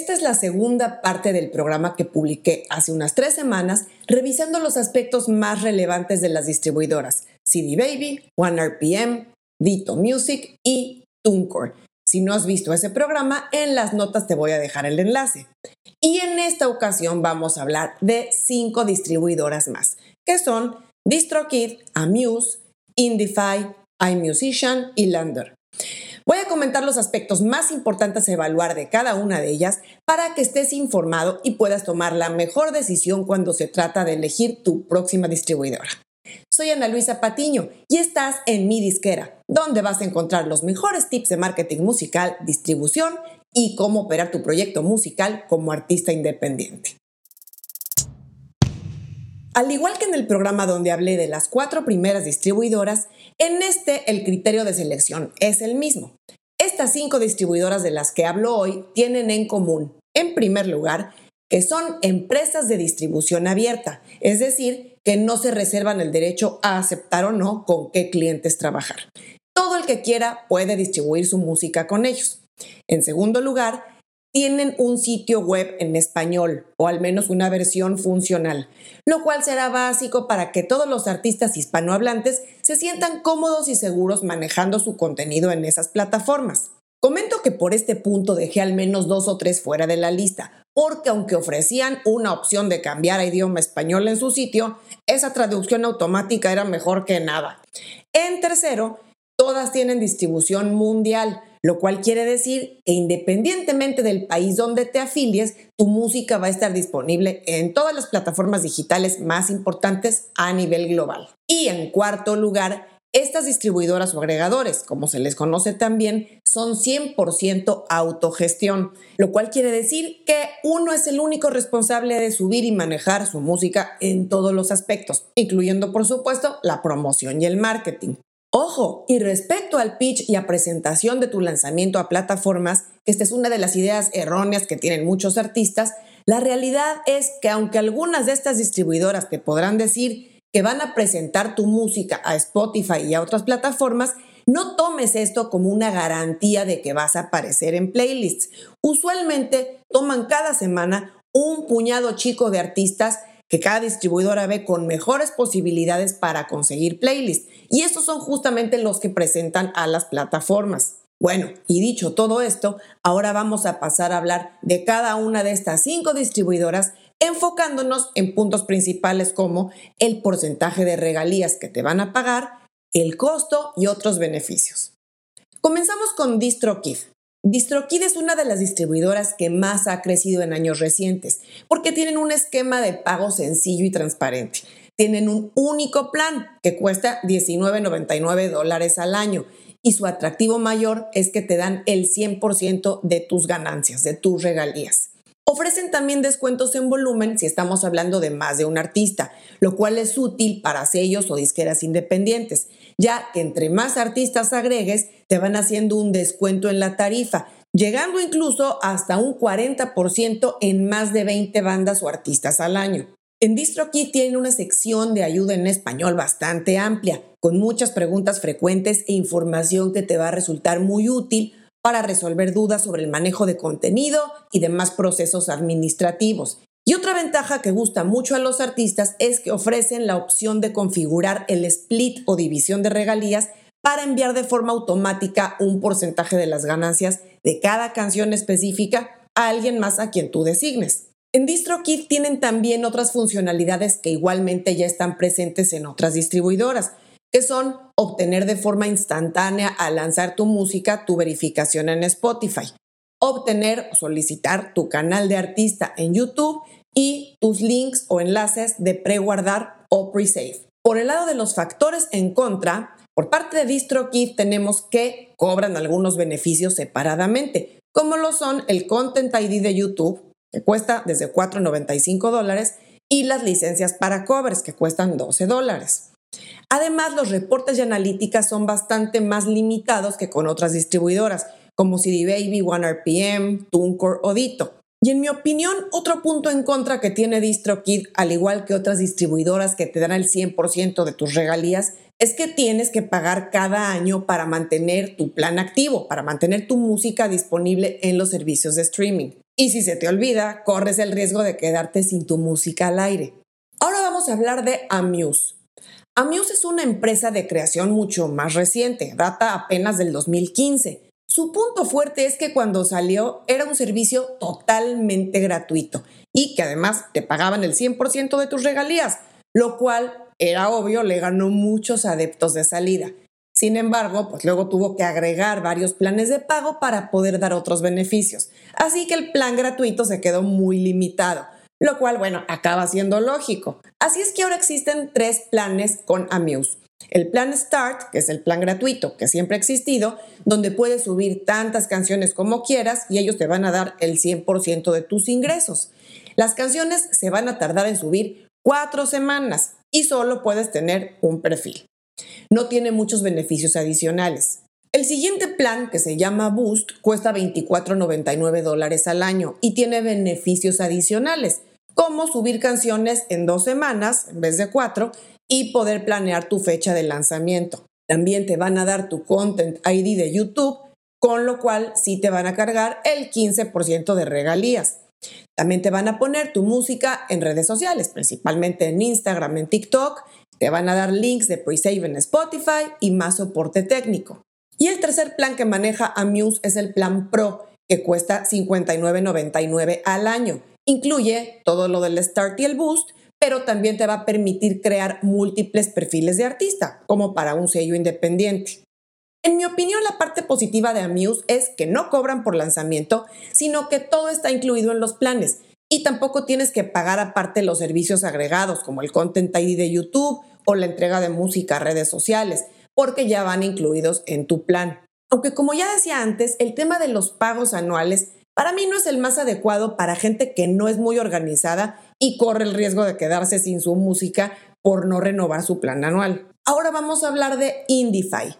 Esta es la segunda parte del programa que publiqué hace unas tres semanas revisando los aspectos más relevantes de las distribuidoras CD Baby, OneRPM, Dito Music y TuneCore. Si no has visto ese programa, en las notas te voy a dejar el enlace. Y en esta ocasión vamos a hablar de cinco distribuidoras más, que son DistroKid, Amuse, Indify, iMusician y Lander. Voy a comentar los aspectos más importantes a evaluar de cada una de ellas para que estés informado y puedas tomar la mejor decisión cuando se trata de elegir tu próxima distribuidora. Soy Ana Luisa Patiño y estás en mi disquera, donde vas a encontrar los mejores tips de marketing musical, distribución y cómo operar tu proyecto musical como artista independiente. Al igual que en el programa donde hablé de las cuatro primeras distribuidoras, en este el criterio de selección es el mismo. Estas cinco distribuidoras de las que hablo hoy tienen en común, en primer lugar, que son empresas de distribución abierta, es decir, que no se reservan el derecho a aceptar o no con qué clientes trabajar. Todo el que quiera puede distribuir su música con ellos. En segundo lugar, tienen un sitio web en español o al menos una versión funcional, lo cual será básico para que todos los artistas hispanohablantes se sientan cómodos y seguros manejando su contenido en esas plataformas. Comento que por este punto dejé al menos dos o tres fuera de la lista, porque aunque ofrecían una opción de cambiar a idioma español en su sitio, esa traducción automática era mejor que nada. En tercero, todas tienen distribución mundial, lo cual quiere decir que independientemente del país donde te afilies, tu música va a estar disponible en todas las plataformas digitales más importantes a nivel global. Y en cuarto lugar, estas distribuidoras o agregadores, como se les conoce también, son 100% autogestión, lo cual quiere decir que uno es el único responsable de subir y manejar su música en todos los aspectos, incluyendo por supuesto la promoción y el marketing. Ojo, y respecto al pitch y a presentación de tu lanzamiento a plataformas, esta es una de las ideas erróneas que tienen muchos artistas, la realidad es que aunque algunas de estas distribuidoras te podrán decir que van a presentar tu música a Spotify y a otras plataformas, no tomes esto como una garantía de que vas a aparecer en playlists. Usualmente toman cada semana un puñado chico de artistas que cada distribuidora ve con mejores posibilidades para conseguir playlists. Y estos son justamente los que presentan a las plataformas. Bueno, y dicho todo esto, ahora vamos a pasar a hablar de cada una de estas cinco distribuidoras enfocándonos en puntos principales como el porcentaje de regalías que te van a pagar, el costo y otros beneficios. Comenzamos con DistroKid. DistroKid es una de las distribuidoras que más ha crecido en años recientes porque tienen un esquema de pago sencillo y transparente. Tienen un único plan que cuesta 19.99 dólares al año y su atractivo mayor es que te dan el 100% de tus ganancias, de tus regalías. Ofrecen también descuentos en volumen si estamos hablando de más de un artista, lo cual es útil para sellos o disqueras independientes, ya que entre más artistas agregues, te van haciendo un descuento en la tarifa, llegando incluso hasta un 40% en más de 20 bandas o artistas al año. En DistroKid tiene una sección de ayuda en español bastante amplia, con muchas preguntas frecuentes e información que te va a resultar muy útil para resolver dudas sobre el manejo de contenido y demás procesos administrativos. Y otra ventaja que gusta mucho a los artistas es que ofrecen la opción de configurar el split o división de regalías para enviar de forma automática un porcentaje de las ganancias de cada canción específica a alguien más a quien tú designes. En DistroKid tienen también otras funcionalidades que igualmente ya están presentes en otras distribuidoras, que son obtener de forma instantánea al lanzar tu música tu verificación en Spotify, obtener o solicitar tu canal de artista en YouTube y tus links o enlaces de preguardar o pre-save. Por el lado de los factores en contra, por parte de DistroKid tenemos que cobran algunos beneficios separadamente, como lo son el Content ID de YouTube, que cuesta desde 4.95 dólares, y las licencias para covers, que cuestan 12 dólares. Además, los reportes y analíticas son bastante más limitados que con otras distribuidoras, como CD Baby, OneRPM, TuneCore o Dito. Y en mi opinión, otro punto en contra que tiene DistroKid, al igual que otras distribuidoras que te dan el 100% de tus regalías, es que tienes que pagar cada año para mantener tu plan activo, para mantener tu música disponible en los servicios de streaming. Y si se te olvida, corres el riesgo de quedarte sin tu música al aire. Ahora vamos a hablar de Amuse. Amuse es una empresa de creación mucho más reciente, data apenas del 2015. Su punto fuerte es que cuando salió era un servicio totalmente gratuito y que además te pagaban el 100% de tus regalías, lo cual era obvio, le ganó muchos adeptos de salida. Sin embargo, pues luego tuvo que agregar varios planes de pago para poder dar otros beneficios. Así que el plan gratuito se quedó muy limitado, lo cual, bueno, acaba siendo lógico. Así es que ahora existen tres planes con Amuse. El plan Start, que es el plan gratuito que siempre ha existido, donde puedes subir tantas canciones como quieras y ellos te van a dar el 100% de tus ingresos. Las canciones se van a tardar en subir cuatro semanas y solo puedes tener un perfil. No tiene muchos beneficios adicionales. El siguiente plan, que se llama Boost, cuesta 24.99 dólares al año y tiene beneficios adicionales, como subir canciones en dos semanas en vez de cuatro y poder planear tu fecha de lanzamiento. También te van a dar tu Content ID de YouTube, con lo cual sí te van a cargar el 15% de regalías. También te van a poner tu música en redes sociales, principalmente en Instagram, en TikTok. Te van a dar links de pre-save en Spotify y más soporte técnico. Y el tercer plan que maneja Amuse es el plan Pro, que cuesta $59.99 al año. Incluye todo lo del Start y el Boost, pero también te va a permitir crear múltiples perfiles de artista, como para un sello independiente. En mi opinión, la parte positiva de Amuse es que no cobran por lanzamiento, sino que todo está incluido en los planes y tampoco tienes que pagar aparte los servicios agregados como el Content ID de YouTube o la entrega de música a redes sociales, porque ya van incluidos en tu plan. Aunque como ya decía antes, el tema de los pagos anuales para mí no es el más adecuado para gente que no es muy organizada y corre el riesgo de quedarse sin su música por no renovar su plan anual. Ahora vamos a hablar de Indify.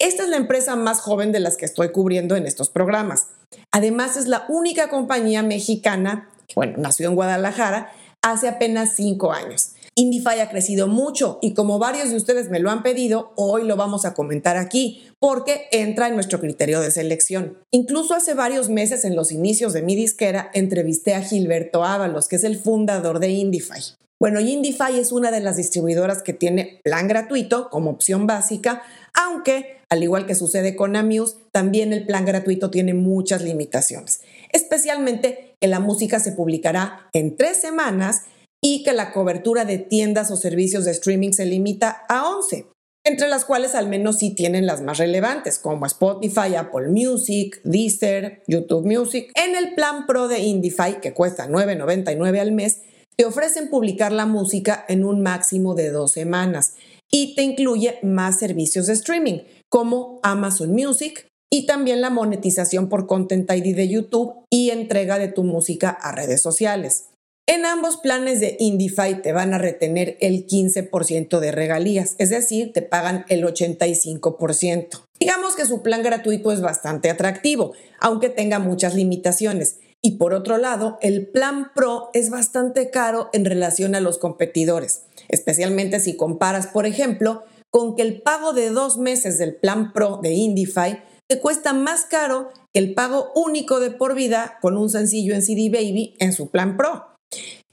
Esta es la empresa más joven de las que estoy cubriendo en estos programas. Además, es la única compañía mexicana, bueno, nació en Guadalajara hace apenas cinco años. Indify ha crecido mucho y como varios de ustedes me lo han pedido, hoy lo vamos a comentar aquí porque entra en nuestro criterio de selección. Incluso hace varios meses en los inicios de mi disquera entrevisté a Gilberto Ábalos, que es el fundador de Indify. Bueno, Indify es una de las distribuidoras que tiene plan gratuito como opción básica, aunque, al igual que sucede con Amuse, también el plan gratuito tiene muchas limitaciones, especialmente que la música se publicará en tres semanas y que la cobertura de tiendas o servicios de streaming se limita a 11, entre las cuales al menos sí tienen las más relevantes, como Spotify, Apple Music, Deezer, YouTube Music. En el plan Pro de Indify, que cuesta $9.99 al mes, te ofrecen publicar la música en un máximo de dos semanas y te incluye más servicios de streaming como Amazon Music y también la monetización por Content ID de YouTube y entrega de tu música a redes sociales. En ambos planes de Indify te van a retener el 15% de regalías, es decir, te pagan el 85%. Digamos que su plan gratuito es bastante atractivo, aunque tenga muchas limitaciones. Y por otro lado, el plan Pro es bastante caro en relación a los competidores especialmente si comparas, por ejemplo, con que el pago de dos meses del plan Pro de Indify te cuesta más caro que el pago único de por vida con un sencillo en CD Baby en su plan Pro.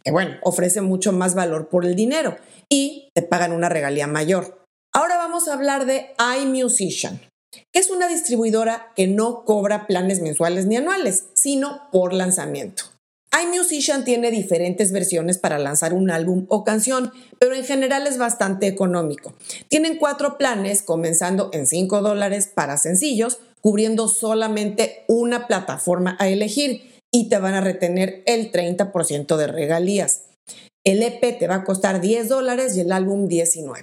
Que bueno, ofrece mucho más valor por el dinero y te pagan una regalía mayor. Ahora vamos a hablar de iMusician, que es una distribuidora que no cobra planes mensuales ni anuales, sino por lanzamiento iMusician tiene diferentes versiones para lanzar un álbum o canción, pero en general es bastante económico. Tienen cuatro planes, comenzando en 5 dólares para sencillos, cubriendo solamente una plataforma a elegir y te van a retener el 30% de regalías. El EP te va a costar 10 dólares y el álbum 19.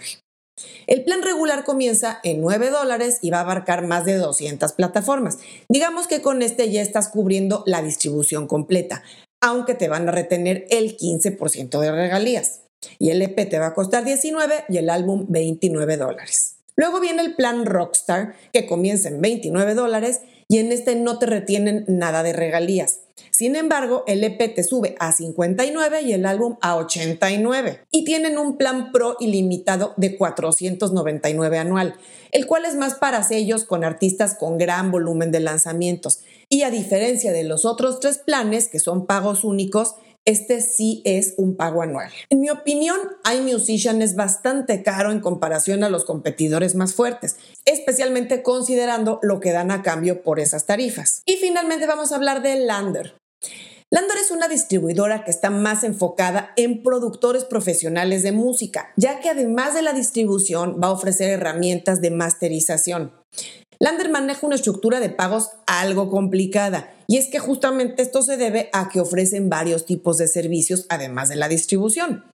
El plan regular comienza en 9 dólares y va a abarcar más de 200 plataformas. Digamos que con este ya estás cubriendo la distribución completa aunque te van a retener el 15% de regalías. Y el EP te va a costar 19 y el álbum 29 dólares. Luego viene el plan Rockstar, que comienza en 29 dólares y en este no te retienen nada de regalías. Sin embargo, el EP te sube a 59 y el álbum a 89. Y tienen un plan pro ilimitado de 499 anual, el cual es más para sellos con artistas con gran volumen de lanzamientos. Y a diferencia de los otros tres planes, que son pagos únicos, este sí es un pago anual. En mi opinión, iMusician es bastante caro en comparación a los competidores más fuertes, especialmente considerando lo que dan a cambio por esas tarifas. Y finalmente vamos a hablar de Lander. Lander es una distribuidora que está más enfocada en productores profesionales de música, ya que además de la distribución va a ofrecer herramientas de masterización. Lander maneja una estructura de pagos algo complicada y es que justamente esto se debe a que ofrecen varios tipos de servicios además de la distribución.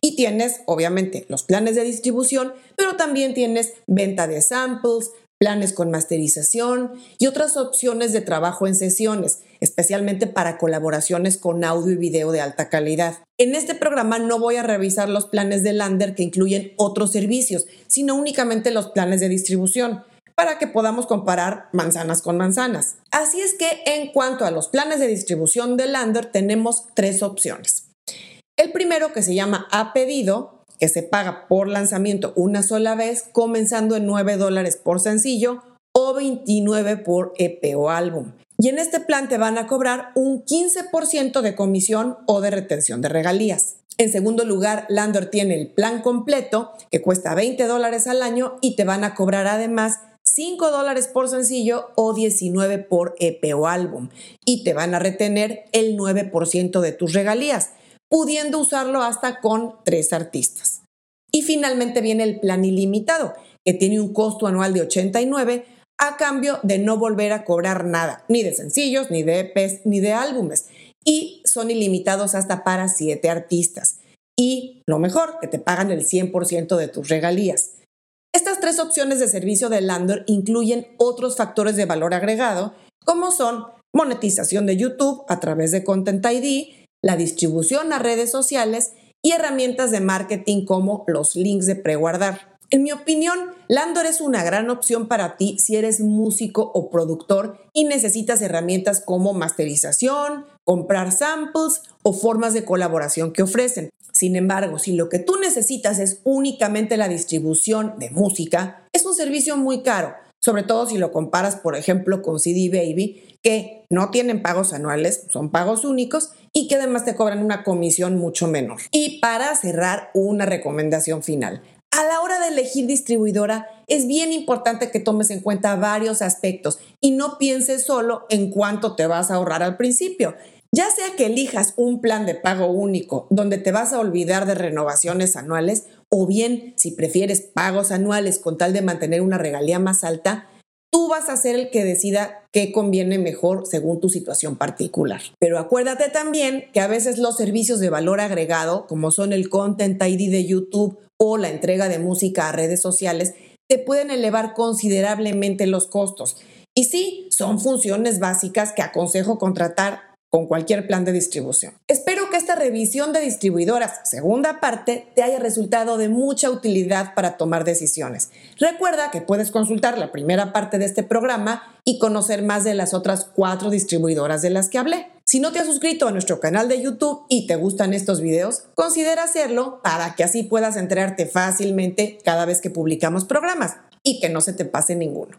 Y tienes, obviamente, los planes de distribución, pero también tienes venta de samples, planes con masterización y otras opciones de trabajo en sesiones, especialmente para colaboraciones con audio y video de alta calidad. En este programa no voy a revisar los planes de Lander que incluyen otros servicios, sino únicamente los planes de distribución para que podamos comparar manzanas con manzanas. Así es que en cuanto a los planes de distribución de Lander, tenemos tres opciones. El primero que se llama a pedido, que se paga por lanzamiento una sola vez, comenzando en 9 dólares por sencillo o 29 por EP o álbum. Y en este plan te van a cobrar un 15% de comisión o de retención de regalías. En segundo lugar, Lander tiene el plan completo que cuesta 20 dólares al año y te van a cobrar además 5 dólares por sencillo o 19 por EP o álbum y te van a retener el 9% de tus regalías, pudiendo usarlo hasta con tres artistas. Y finalmente viene el plan ilimitado, que tiene un costo anual de 89 a cambio de no volver a cobrar nada, ni de sencillos, ni de EPs, ni de álbumes. Y son ilimitados hasta para 7 artistas. Y lo mejor, que te pagan el 100% de tus regalías. Estas tres opciones de servicio de Lander incluyen otros factores de valor agregado, como son monetización de YouTube a través de Content ID, la distribución a redes sociales y herramientas de marketing como los links de preguardar. En mi opinión, Landor es una gran opción para ti si eres músico o productor y necesitas herramientas como masterización, comprar samples o formas de colaboración que ofrecen. Sin embargo, si lo que tú necesitas es únicamente la distribución de música, es un servicio muy caro, sobre todo si lo comparas, por ejemplo, con CD Baby, que no tienen pagos anuales, son pagos únicos y que además te cobran una comisión mucho menor. Y para cerrar, una recomendación final. A la hora de elegir distribuidora, es bien importante que tomes en cuenta varios aspectos y no pienses solo en cuánto te vas a ahorrar al principio. Ya sea que elijas un plan de pago único donde te vas a olvidar de renovaciones anuales o bien si prefieres pagos anuales con tal de mantener una regalía más alta, tú vas a ser el que decida qué conviene mejor según tu situación particular. Pero acuérdate también que a veces los servicios de valor agregado, como son el Content ID de YouTube o la entrega de música a redes sociales, te pueden elevar considerablemente los costos. Y sí, son funciones básicas que aconsejo contratar con cualquier plan de distribución. Espero que esta revisión de distribuidoras, segunda parte, te haya resultado de mucha utilidad para tomar decisiones. Recuerda que puedes consultar la primera parte de este programa y conocer más de las otras cuatro distribuidoras de las que hablé. Si no te has suscrito a nuestro canal de YouTube y te gustan estos videos, considera hacerlo para que así puedas enterarte fácilmente cada vez que publicamos programas y que no se te pase ninguno.